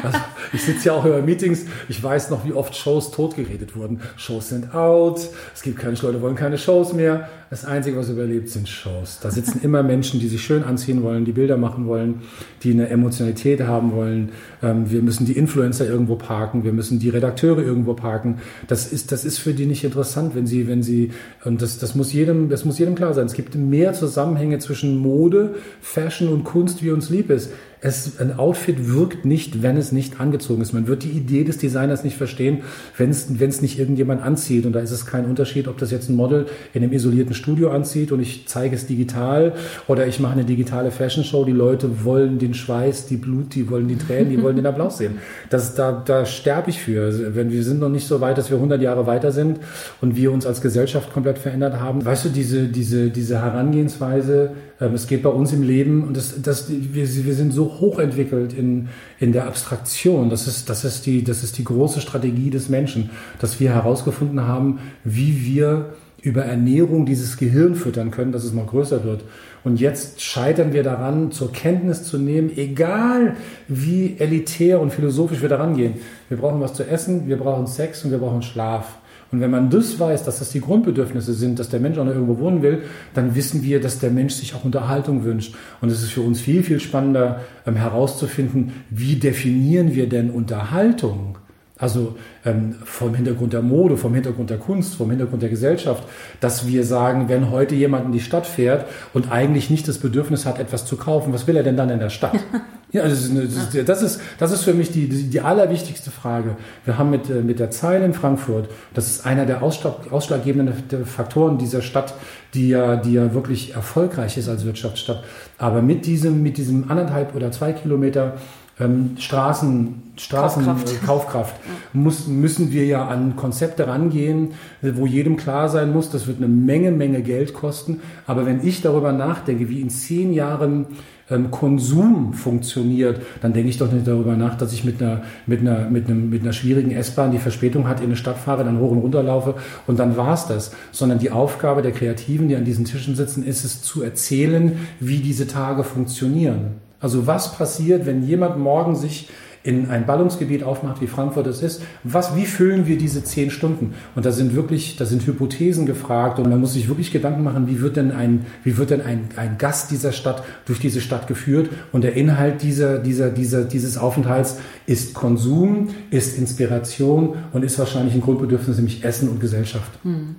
Also ich sitze ja auch über Meetings. Ich weiß noch, wie oft Shows totgeredet wurden. Shows sind out. Es gibt keine Leute wollen keine Shows mehr. Das Einzige, was überlebt, sind Shows. Da sitzen immer Menschen, die sich schön anziehen wollen, die Bilder machen wollen, die eine Emotionalität haben wollen. Ähm, wir müssen die Influencer irgendwo parken, wir müssen die Redakteure irgendwo parken. Das ist, das ist für die nicht interessant, wenn sie, wenn sie, und das, das muss jedem, das muss jedem klar sein. Es gibt mehr Zusammenhänge zwischen Mode, Fashion und Kunst, wie uns lieb ist. Es, ein Outfit wirkt nicht, wenn es nicht angezogen ist. Man wird die Idee des Designers nicht verstehen, wenn es, wenn es nicht irgendjemand anzieht. Und da ist es kein Unterschied, ob das jetzt ein Model in einem isolierten Studio anzieht und ich zeige es digital oder ich mache eine digitale Fashion Show. Die Leute wollen den Schweiß, die Blut, die wollen die Tränen, die wollen den Applaus sehen. Das, da, da sterbe ich für. Wenn wir sind noch nicht so weit, dass wir 100 Jahre weiter sind und wir uns als Gesellschaft komplett verändert haben. Weißt du, diese, diese, diese Herangehensweise, es geht bei uns im Leben und das, das, wir, wir sind so hochentwickelt in, in der Abstraktion. Das ist, das, ist die, das ist die große Strategie des Menschen, dass wir herausgefunden haben, wie wir über Ernährung dieses Gehirn füttern können, dass es noch größer wird. Und jetzt scheitern wir daran, zur Kenntnis zu nehmen, egal wie elitär und philosophisch wir daran gehen. Wir brauchen was zu essen, wir brauchen Sex und wir brauchen Schlaf. Und wenn man das weiß, dass das die Grundbedürfnisse sind, dass der Mensch auch noch irgendwo wohnen will, dann wissen wir, dass der Mensch sich auch Unterhaltung wünscht. Und es ist für uns viel, viel spannender ähm, herauszufinden, wie definieren wir denn Unterhaltung? Also ähm, vom Hintergrund der Mode, vom Hintergrund der Kunst, vom Hintergrund der Gesellschaft, dass wir sagen, wenn heute jemand in die Stadt fährt und eigentlich nicht das Bedürfnis hat, etwas zu kaufen, was will er denn dann in der Stadt? Ja, das ist, das ist, das ist für mich die, die, die allerwichtigste Frage. Wir haben mit, äh, mit der Zeile in Frankfurt, das ist einer der ausschlaggebenden Faktoren dieser Stadt, die ja, die ja wirklich erfolgreich ist als Wirtschaftsstadt. Aber mit diesem, mit diesem anderthalb oder zwei Kilometer ähm, Straßen, Straßen Kaufkraft, äh, Kaufkraft muss, müssen wir ja an Konzepte rangehen, wo jedem klar sein muss, das wird eine Menge, Menge Geld kosten. Aber wenn ich darüber nachdenke, wie in zehn Jahren ähm, Konsum funktioniert, dann denke ich doch nicht darüber nach, dass ich mit einer, mit einer, mit einem, mit einer schwierigen S-Bahn, die Verspätung hat, in eine Stadt fahre, dann hoch und runter laufe und dann war's das. Sondern die Aufgabe der Kreativen, die an diesen Tischen sitzen, ist es zu erzählen, wie diese Tage funktionieren. Also was passiert, wenn jemand morgen sich in ein Ballungsgebiet aufmacht, wie Frankfurt es ist, was, wie füllen wir diese zehn Stunden? Und da sind wirklich, da sind Hypothesen gefragt und man muss sich wirklich Gedanken machen, wie wird denn ein, wie wird denn ein, ein Gast dieser Stadt durch diese Stadt geführt? Und der Inhalt dieser, dieser, dieser, dieses Aufenthalts ist Konsum, ist Inspiration und ist wahrscheinlich ein Grundbedürfnis, nämlich Essen und Gesellschaft. Hm.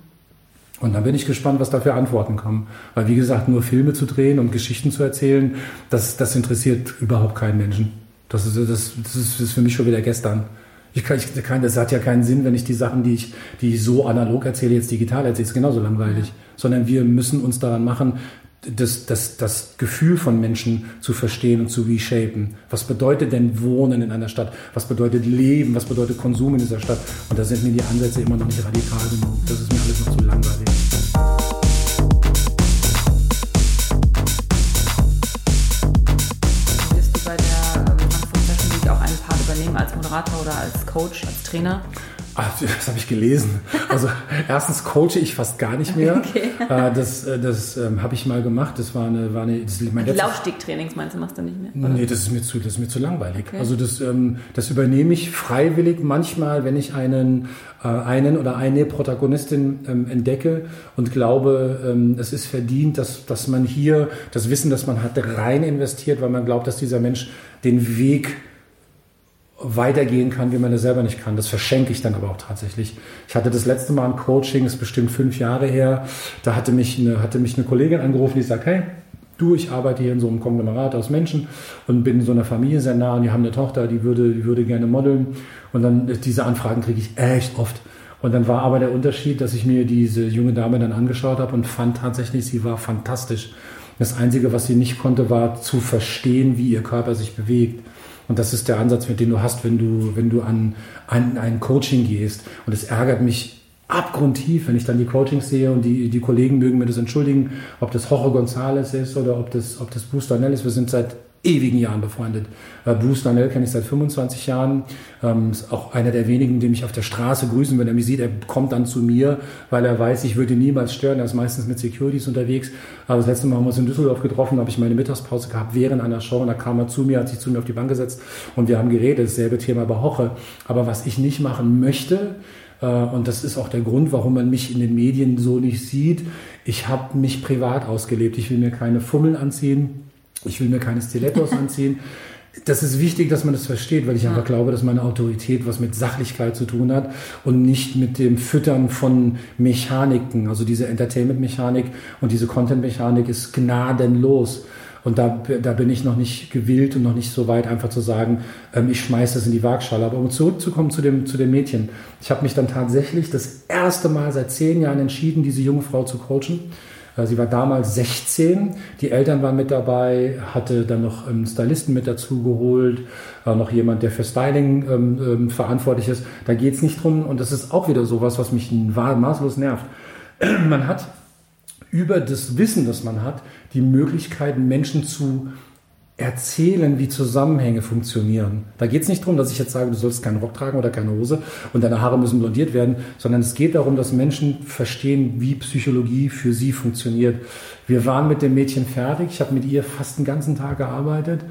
Und dann bin ich gespannt, was da für Antworten kommen. Weil, wie gesagt, nur Filme zu drehen und Geschichten zu erzählen, das, das interessiert überhaupt keinen Menschen. Das ist, das, das ist, für mich schon wieder gestern. Ich kann, ich kann, das hat ja keinen Sinn, wenn ich die Sachen, die ich, die ich so analog erzähle, jetzt digital erzähle. Das ist genauso langweilig. Sondern wir müssen uns daran machen, das, das, das Gefühl von Menschen zu verstehen und zu reshapen. Was bedeutet denn Wohnen in einer Stadt? Was bedeutet Leben? Was bedeutet Konsum in dieser Stadt? Und da sind mir die Ansätze immer noch nicht radikal genug. Das ist mir alles noch zu langweilig. Wirst du bei der Frankfurt Fashion Week auch einen Part übernehmen als Moderator oder als Coach, als Trainer? Ach, das habe ich gelesen. Also erstens coache ich fast gar nicht mehr. Okay. Äh, das äh, das ähm, habe ich mal gemacht. Das war eine, war eine das mein Die Laufstegtrainings meinst du, machst du nicht mehr? Oder? Nee, das ist mir zu, das ist mir zu langweilig. Okay. Also das, ähm, das übernehme ich freiwillig manchmal, wenn ich einen, äh, einen oder eine Protagonistin ähm, entdecke und glaube, es ist verdient, dass, dass man hier das Wissen, das man hat, rein investiert, weil man glaubt, dass dieser Mensch den Weg weitergehen kann, wie man es selber nicht kann. Das verschenke ich dann aber auch tatsächlich. Ich hatte das letzte Mal ein Coaching, ist bestimmt fünf Jahre her. Da hatte mich eine, hatte mich eine Kollegin angerufen, die sagt, hey, du, ich arbeite hier in so einem Konglomerat aus Menschen und bin in so einer Familie sehr nah und die haben eine Tochter, die würde, die würde gerne modeln. Und dann diese Anfragen kriege ich echt oft. Und dann war aber der Unterschied, dass ich mir diese junge Dame dann angeschaut habe und fand tatsächlich, sie war fantastisch. Das Einzige, was sie nicht konnte, war zu verstehen, wie ihr Körper sich bewegt. Und das ist der Ansatz, mit dem du hast, wenn du, wenn du an, an ein Coaching gehst. Und es ärgert mich abgrundtief, wenn ich dann die Coachings sehe und die, die Kollegen mögen mir das entschuldigen, ob das Jorge González ist oder ob das, ob das Bruce Darnell ist. Wir sind seit ewigen Jahren befreundet. Äh, Bruce Darnell kenne ich seit 25 Jahren. Ähm, ist auch einer der wenigen, die mich auf der Straße grüßen, wenn er mich sieht. Er kommt dann zu mir, weil er weiß, ich würde ihn niemals stören. Er ist meistens mit Securities unterwegs. Aber das letzte Mal haben wir uns in Düsseldorf getroffen, habe ich meine Mittagspause gehabt während einer Show und da kam er zu mir, hat sich zu mir auf die Bank gesetzt und wir haben geredet. Dasselbe Thema bei Hoche. Aber was ich nicht machen möchte, äh, und das ist auch der Grund, warum man mich in den Medien so nicht sieht. Ich habe mich privat ausgelebt. Ich will mir keine Fummeln anziehen. Ich will mir keine Stilettos anziehen. Das ist wichtig, dass man das versteht, weil ich ja. einfach glaube, dass meine Autorität was mit Sachlichkeit zu tun hat und nicht mit dem Füttern von Mechaniken. Also diese Entertainment-Mechanik und diese Content-Mechanik ist gnadenlos. Und da, da bin ich noch nicht gewillt und noch nicht so weit, einfach zu sagen, ähm, ich schmeiße das in die Waagschale. Aber um zurückzukommen zu dem, zu dem Mädchen. Ich habe mich dann tatsächlich das erste Mal seit zehn Jahren entschieden, diese junge Frau zu coachen. Äh, sie war damals 16, die Eltern waren mit dabei, hatte dann noch einen Stylisten mit dazu geholt, äh, noch jemand, der für Styling ähm, ähm, verantwortlich ist. Da geht es nicht drum und das ist auch wieder sowas, was mich maßlos nervt. Man hat über das Wissen, das man hat, die Möglichkeit, Menschen zu erzählen, wie Zusammenhänge funktionieren. Da geht es nicht darum, dass ich jetzt sage, du sollst keinen Rock tragen oder keine Hose und deine Haare müssen blondiert werden, sondern es geht darum, dass Menschen verstehen, wie Psychologie für sie funktioniert. Wir waren mit dem Mädchen fertig. Ich habe mit ihr fast den ganzen Tag gearbeitet.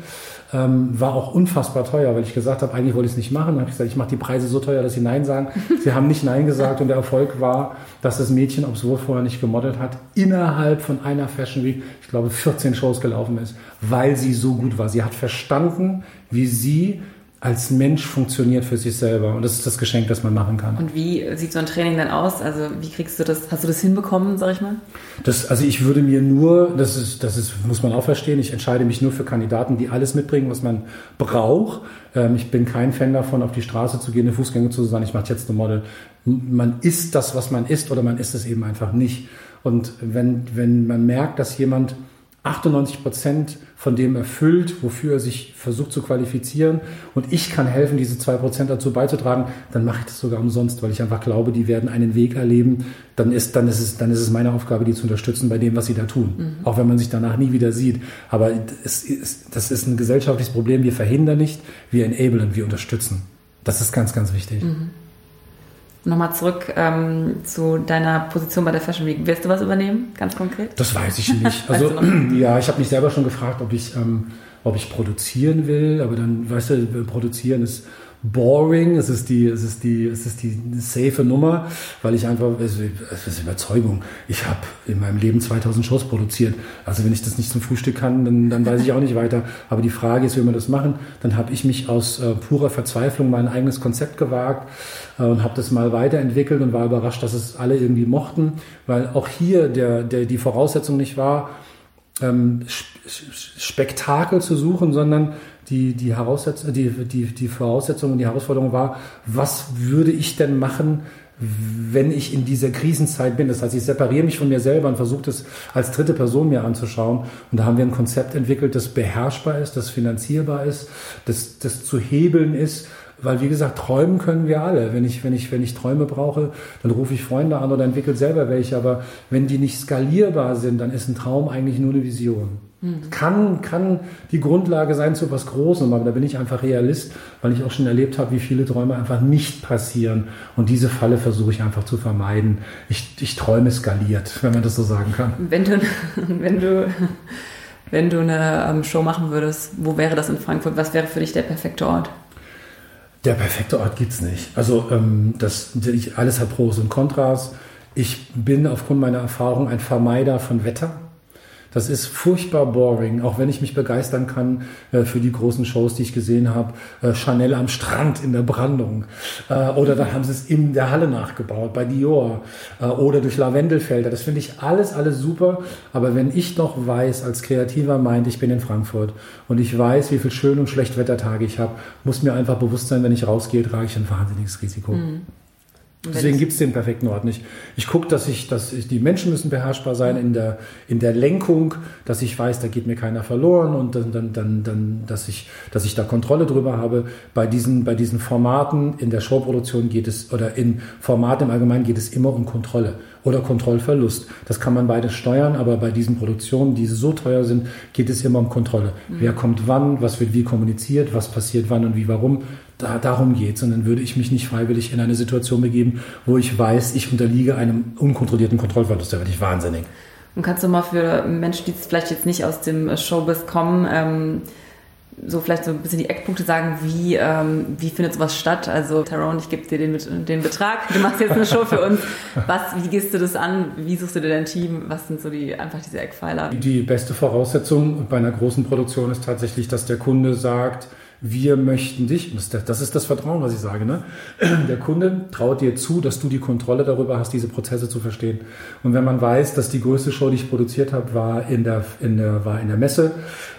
Ähm, war auch unfassbar teuer, weil ich gesagt habe, eigentlich wollte ich es nicht machen. Dann habe ich gesagt, ich mache die Preise so teuer, dass sie Nein sagen. sie haben nicht Nein gesagt und der Erfolg war, dass das Mädchen, obwohl vorher nicht gemodelt hat, innerhalb von einer Fashion Week, ich glaube, 14 Shows gelaufen ist, weil sie so gut war. Sie hat verstanden, wie sie als Mensch funktioniert für sich selber. Und das ist das Geschenk, das man machen kann. Und wie sieht so ein Training dann aus? Also wie kriegst du das, hast du das hinbekommen, sag ich mal? Das, also ich würde mir nur, das ist, das ist, muss man auch verstehen, ich entscheide mich nur für Kandidaten, die alles mitbringen, was man braucht. Ähm, ich bin kein Fan davon, auf die Straße zu gehen, eine Fußgänger zu sagen, ich mache jetzt eine Model. Man ist das, was man ist, oder man ist es eben einfach nicht. Und wenn, wenn man merkt, dass jemand 98 Prozent von dem erfüllt, wofür er sich versucht zu qualifizieren und ich kann helfen, diese zwei Prozent dazu beizutragen, dann mache ich das sogar umsonst, weil ich einfach glaube, die werden einen Weg erleben. Dann ist, dann ist, es, dann ist es meine Aufgabe, die zu unterstützen bei dem, was sie da tun. Mhm. Auch wenn man sich danach nie wieder sieht. Aber es ist, das ist ein gesellschaftliches Problem. Wir verhindern nicht, wir enablen, wir unterstützen. Das ist ganz, ganz wichtig. Mhm. Nochmal zurück ähm, zu deiner Position bei der Fashion Week. Wirst du was übernehmen, ganz konkret? Das weiß ich nicht. Also ja, ich habe mich selber schon gefragt, ob ich, ähm, ob ich produzieren will, aber dann, weißt du, produzieren ist boring, es ist die, es ist die, es ist die safe Nummer, weil ich einfach, es ist Überzeugung. Ich habe in meinem Leben 2000 Shows produziert. Also wenn ich das nicht zum Frühstück kann, dann, dann weiß ich auch nicht weiter. Aber die Frage ist, wie wir das machen. Dann habe ich mich aus äh, purer Verzweiflung mein eigenes Konzept gewagt äh, und habe das mal weiterentwickelt und war überrascht, dass es alle irgendwie mochten, weil auch hier der, der, die Voraussetzung nicht war, ähm, Spektakel zu suchen, sondern die, die, Heraussetzung, die, die, die Voraussetzung und die Herausforderung war, was würde ich denn machen, wenn ich in dieser Krisenzeit bin. Das heißt, ich separiere mich von mir selber und versuche das als dritte Person mir anzuschauen. Und da haben wir ein Konzept entwickelt, das beherrschbar ist, das finanzierbar ist, das, das zu hebeln ist. Weil, wie gesagt, träumen können wir alle. Wenn ich, wenn ich, wenn ich Träume brauche, dann rufe ich Freunde an oder entwickle selber welche. Aber wenn die nicht skalierbar sind, dann ist ein Traum eigentlich nur eine Vision. Mhm. Kann, kann die Grundlage sein zu was Großem, aber da bin ich einfach Realist, weil ich auch schon erlebt habe, wie viele Träume einfach nicht passieren. Und diese Falle versuche ich einfach zu vermeiden. Ich, ich träume skaliert, wenn man das so sagen kann. Wenn du, wenn du, wenn du eine ähm, Show machen würdest, wo wäre das in Frankfurt? Was wäre für dich der perfekte Ort? Der perfekte Ort gibt es nicht. Also ähm, das, ich, alles hat Pros und Kontras. Ich bin aufgrund meiner Erfahrung ein Vermeider von Wetter. Das ist furchtbar boring, auch wenn ich mich begeistern kann äh, für die großen Shows, die ich gesehen habe. Äh, Chanel am Strand in der Brandung. Äh, oder da haben sie es in der Halle nachgebaut, bei Dior. Äh, oder durch Lavendelfelder. Das finde ich alles, alles super. Aber wenn ich noch weiß, als Kreativer meint, ich bin in Frankfurt und ich weiß, wie viel Schön- und Schlechtwettertage ich habe, muss mir einfach bewusst sein, wenn ich rausgehe, trage ich ein wahnsinniges Risiko. Mhm. Deswegen gibt es den perfekten Ort nicht. Ich gucke, dass ich, dass ich, die Menschen müssen beherrschbar sein in der, in der Lenkung, dass ich weiß, da geht mir keiner verloren und dann, dann, dann, dann, dass ich, dass ich da Kontrolle drüber habe. Bei diesen, bei diesen Formaten in der Showproduktion geht es, oder in Formaten im Allgemeinen geht es immer um Kontrolle oder Kontrollverlust. Das kann man beides steuern, aber bei diesen Produktionen, die so teuer sind, geht es immer um Kontrolle. Mhm. Wer kommt wann, was wird wie kommuniziert, was passiert wann und wie warum da, darum geht dann würde ich mich nicht freiwillig in eine Situation begeben, wo ich weiß, ich unterliege einem unkontrollierten Kontrollverlust. Da werde ich wahnsinnig. Und kannst du mal für Menschen, die vielleicht jetzt nicht aus dem Showbiz kommen, ähm, so vielleicht so ein bisschen die Eckpunkte sagen, wie, ähm, wie findet sowas statt? Also Tyrone, ich gebe dir den, den Betrag, du machst jetzt eine Show für uns. Was, wie gehst du das an? Wie suchst du dir dein Team? Was sind so die einfach diese Eckpfeiler? Die beste Voraussetzung bei einer großen Produktion ist tatsächlich, dass der Kunde sagt, wir möchten dich, das ist das Vertrauen, was ich sage, ne? der Kunde traut dir zu, dass du die Kontrolle darüber hast, diese Prozesse zu verstehen. Und wenn man weiß, dass die größte Show, die ich produziert habe, war in der, in der, war in der Messe,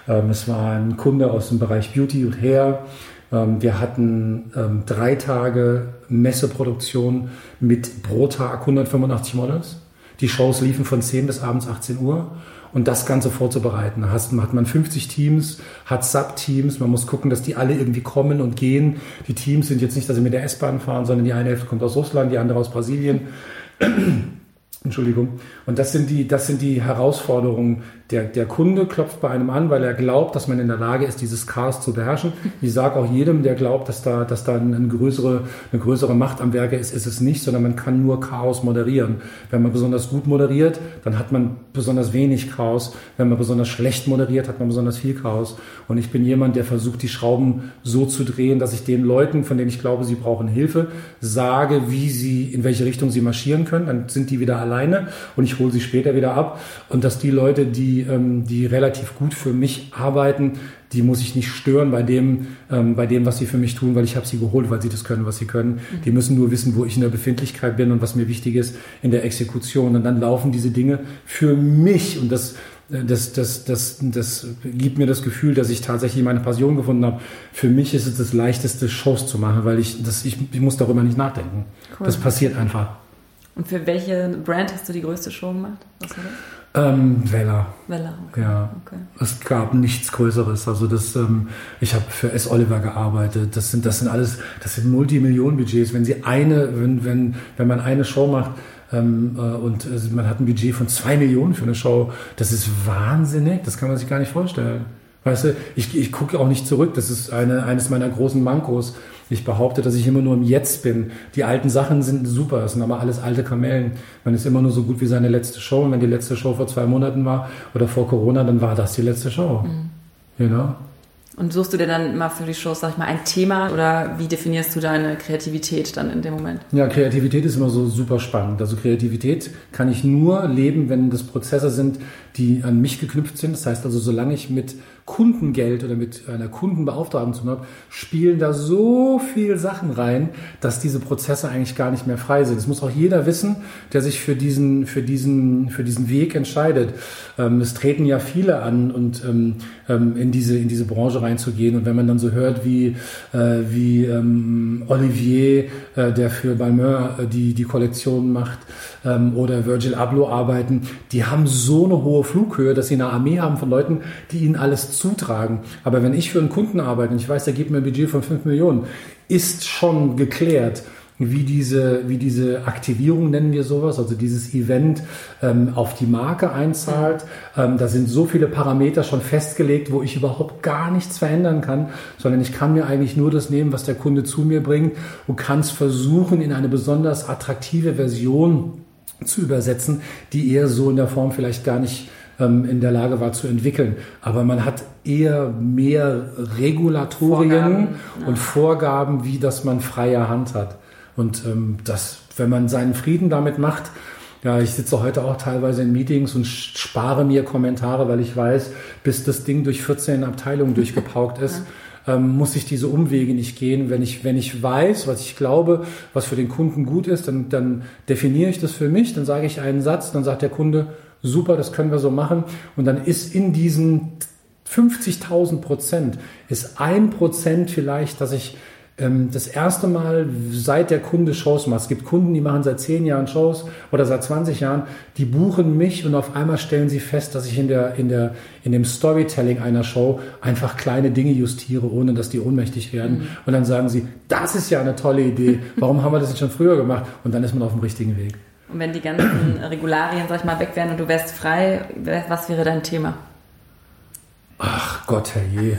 ähm, es war ein Kunde aus dem Bereich Beauty und Hair, ähm, wir hatten ähm, drei Tage Messeproduktion mit pro Tag 185 Models. Die Shows liefen von 10 bis abends 18 Uhr und das Ganze vorzubereiten. Da hat man 50 Teams, hat Subteams, man muss gucken, dass die alle irgendwie kommen und gehen. Die Teams sind jetzt nicht, dass sie mit der S-Bahn fahren, sondern die eine Hälfte kommt aus Russland, die andere aus Brasilien. Entschuldigung. Und das sind die, das sind die Herausforderungen. Der, der Kunde klopft bei einem an, weil er glaubt, dass man in der Lage ist, dieses Chaos zu beherrschen. Ich sage auch jedem, der glaubt, dass da, dass da eine größere, eine größere Macht am Werke ist, ist es nicht, sondern man kann nur Chaos moderieren. Wenn man besonders gut moderiert, dann hat man besonders wenig Chaos. Wenn man besonders schlecht moderiert, hat man besonders viel Chaos. Und ich bin jemand, der versucht, die Schrauben so zu drehen, dass ich den Leuten, von denen ich glaube, sie brauchen Hilfe, sage, wie sie, in welche Richtung sie marschieren können. Dann sind die wieder allein alleine und ich hole sie später wieder ab. Und dass die Leute, die, ähm, die relativ gut für mich arbeiten, die muss ich nicht stören bei dem, ähm, bei dem, was sie für mich tun, weil ich habe sie geholt, weil sie das können, was sie können. Mhm. Die müssen nur wissen, wo ich in der Befindlichkeit bin und was mir wichtig ist in der Exekution. Und dann laufen diese Dinge für mich und das das, das, das, das gibt mir das Gefühl, dass ich tatsächlich meine Passion gefunden habe. Für mich ist es das leichteste, Shows zu machen, weil ich, das, ich, ich muss darüber nicht nachdenken. Cool. Das passiert einfach. Und für welche Brand hast du die größte Show gemacht? Was war das? Ähm, Vella. Vella, okay. Ja. Okay. Es gab nichts Größeres. Also das, ähm, ich habe für S. Oliver gearbeitet. Das sind, das sind alles, das sind Multimillionen-Budgets. Wenn sie eine, wenn, wenn, wenn man eine Show macht, ähm, äh, und äh, man hat ein Budget von zwei Millionen für eine Show, das ist wahnsinnig. Das kann man sich gar nicht vorstellen. Weißt du, ich, ich gucke auch nicht zurück. Das ist eine, eines meiner großen Mankos. Ich behaupte, dass ich immer nur im Jetzt bin. Die alten Sachen sind super, das sind aber alles alte Kamellen. Man ist immer nur so gut wie seine letzte Show. Und wenn die letzte Show vor zwei Monaten war oder vor Corona, dann war das die letzte Show. Mhm. Know? Und suchst du dir dann mal für die Shows, sag ich mal, ein Thema oder wie definierst du deine Kreativität dann in dem Moment? Ja, Kreativität ist immer so super spannend. Also Kreativität kann ich nur leben, wenn das Prozesse sind, die an mich geknüpft sind. Das heißt also, solange ich mit Kundengeld oder mit einer Kundenbeauftragung zu tun habe, spielen da so viel Sachen rein, dass diese Prozesse eigentlich gar nicht mehr frei sind. Das muss auch jeder wissen, der sich für diesen, für diesen, für diesen Weg entscheidet. Ähm, es treten ja viele an und ähm, ähm, in diese, in diese Branche reinzugehen. Und wenn man dann so hört, wie, äh, wie Olivier, äh, der für Balmain äh, die, die Kollektion macht, oder Virgil Abloh arbeiten, die haben so eine hohe Flughöhe, dass sie eine Armee haben von Leuten, die ihnen alles zutragen. Aber wenn ich für einen Kunden arbeite und ich weiß, der gibt mir ein Budget von 5 Millionen, ist schon geklärt, wie diese, wie diese Aktivierung nennen wir sowas, also dieses Event ähm, auf die Marke einzahlt. Ähm, da sind so viele Parameter schon festgelegt, wo ich überhaupt gar nichts verändern kann, sondern ich kann mir eigentlich nur das nehmen, was der Kunde zu mir bringt und kann es versuchen, in eine besonders attraktive Version zu übersetzen, die er so in der Form vielleicht gar nicht ähm, in der Lage war zu entwickeln. Aber man hat eher mehr Regulatorien Vorgaben, ja. und Vorgaben, wie das man freie Hand hat. Und ähm, das, wenn man seinen Frieden damit macht, ja, ich sitze heute auch teilweise in Meetings und spare mir Kommentare, weil ich weiß, bis das Ding durch 14 Abteilungen durchgepaukt ist, ja. ähm, muss ich diese Umwege nicht gehen. Wenn ich, wenn ich weiß, was ich glaube, was für den Kunden gut ist, dann, dann definiere ich das für mich, dann sage ich einen Satz, dann sagt der Kunde, super, das können wir so machen. Und dann ist in diesen 50.000 Prozent, ist ein Prozent vielleicht, dass ich ähm, das erste Mal, seit der Kunde Shows macht, es gibt Kunden, die machen seit 10 Jahren Shows oder seit 20 Jahren, die buchen mich und auf einmal stellen sie fest, dass ich in, der, in, der, in dem Storytelling einer Show einfach kleine Dinge justiere, ohne dass die ohnmächtig werden. Mhm. Und dann sagen sie, das ist ja eine tolle Idee, warum haben wir das nicht schon früher gemacht? Und dann ist man auf dem richtigen Weg. Und wenn die ganzen Regularien, sag ich mal, weg wären und du wärst frei, was wäre dein Thema? Ach Gott, herrje.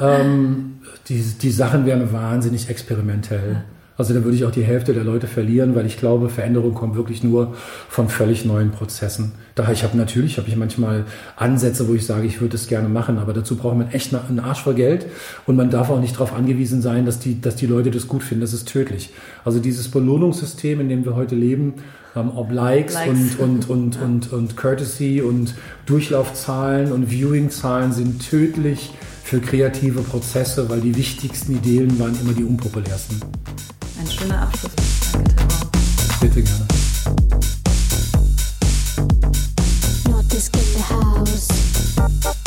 ähm, die, die Sachen wären wahnsinnig experimentell. Also da würde ich auch die Hälfte der Leute verlieren, weil ich glaube, Veränderung kommt wirklich nur von völlig neuen Prozessen. Daher, ich habe natürlich, habe ich manchmal Ansätze, wo ich sage, ich würde es gerne machen, aber dazu braucht man echt einen Arsch voll Geld und man darf auch nicht darauf angewiesen sein, dass die, dass die Leute das gut finden. Das ist tödlich. Also dieses Belohnungssystem, in dem wir heute leben, ähm, ob Likes, Likes, Und, und, und, ja. und, und Courtesy und Durchlaufzahlen und Viewingzahlen sind tödlich für kreative Prozesse, weil die wichtigsten Ideen waren immer die unpopulärsten. Ein schöner Abschluss. Danke, Bitte gerne. Not this in the house.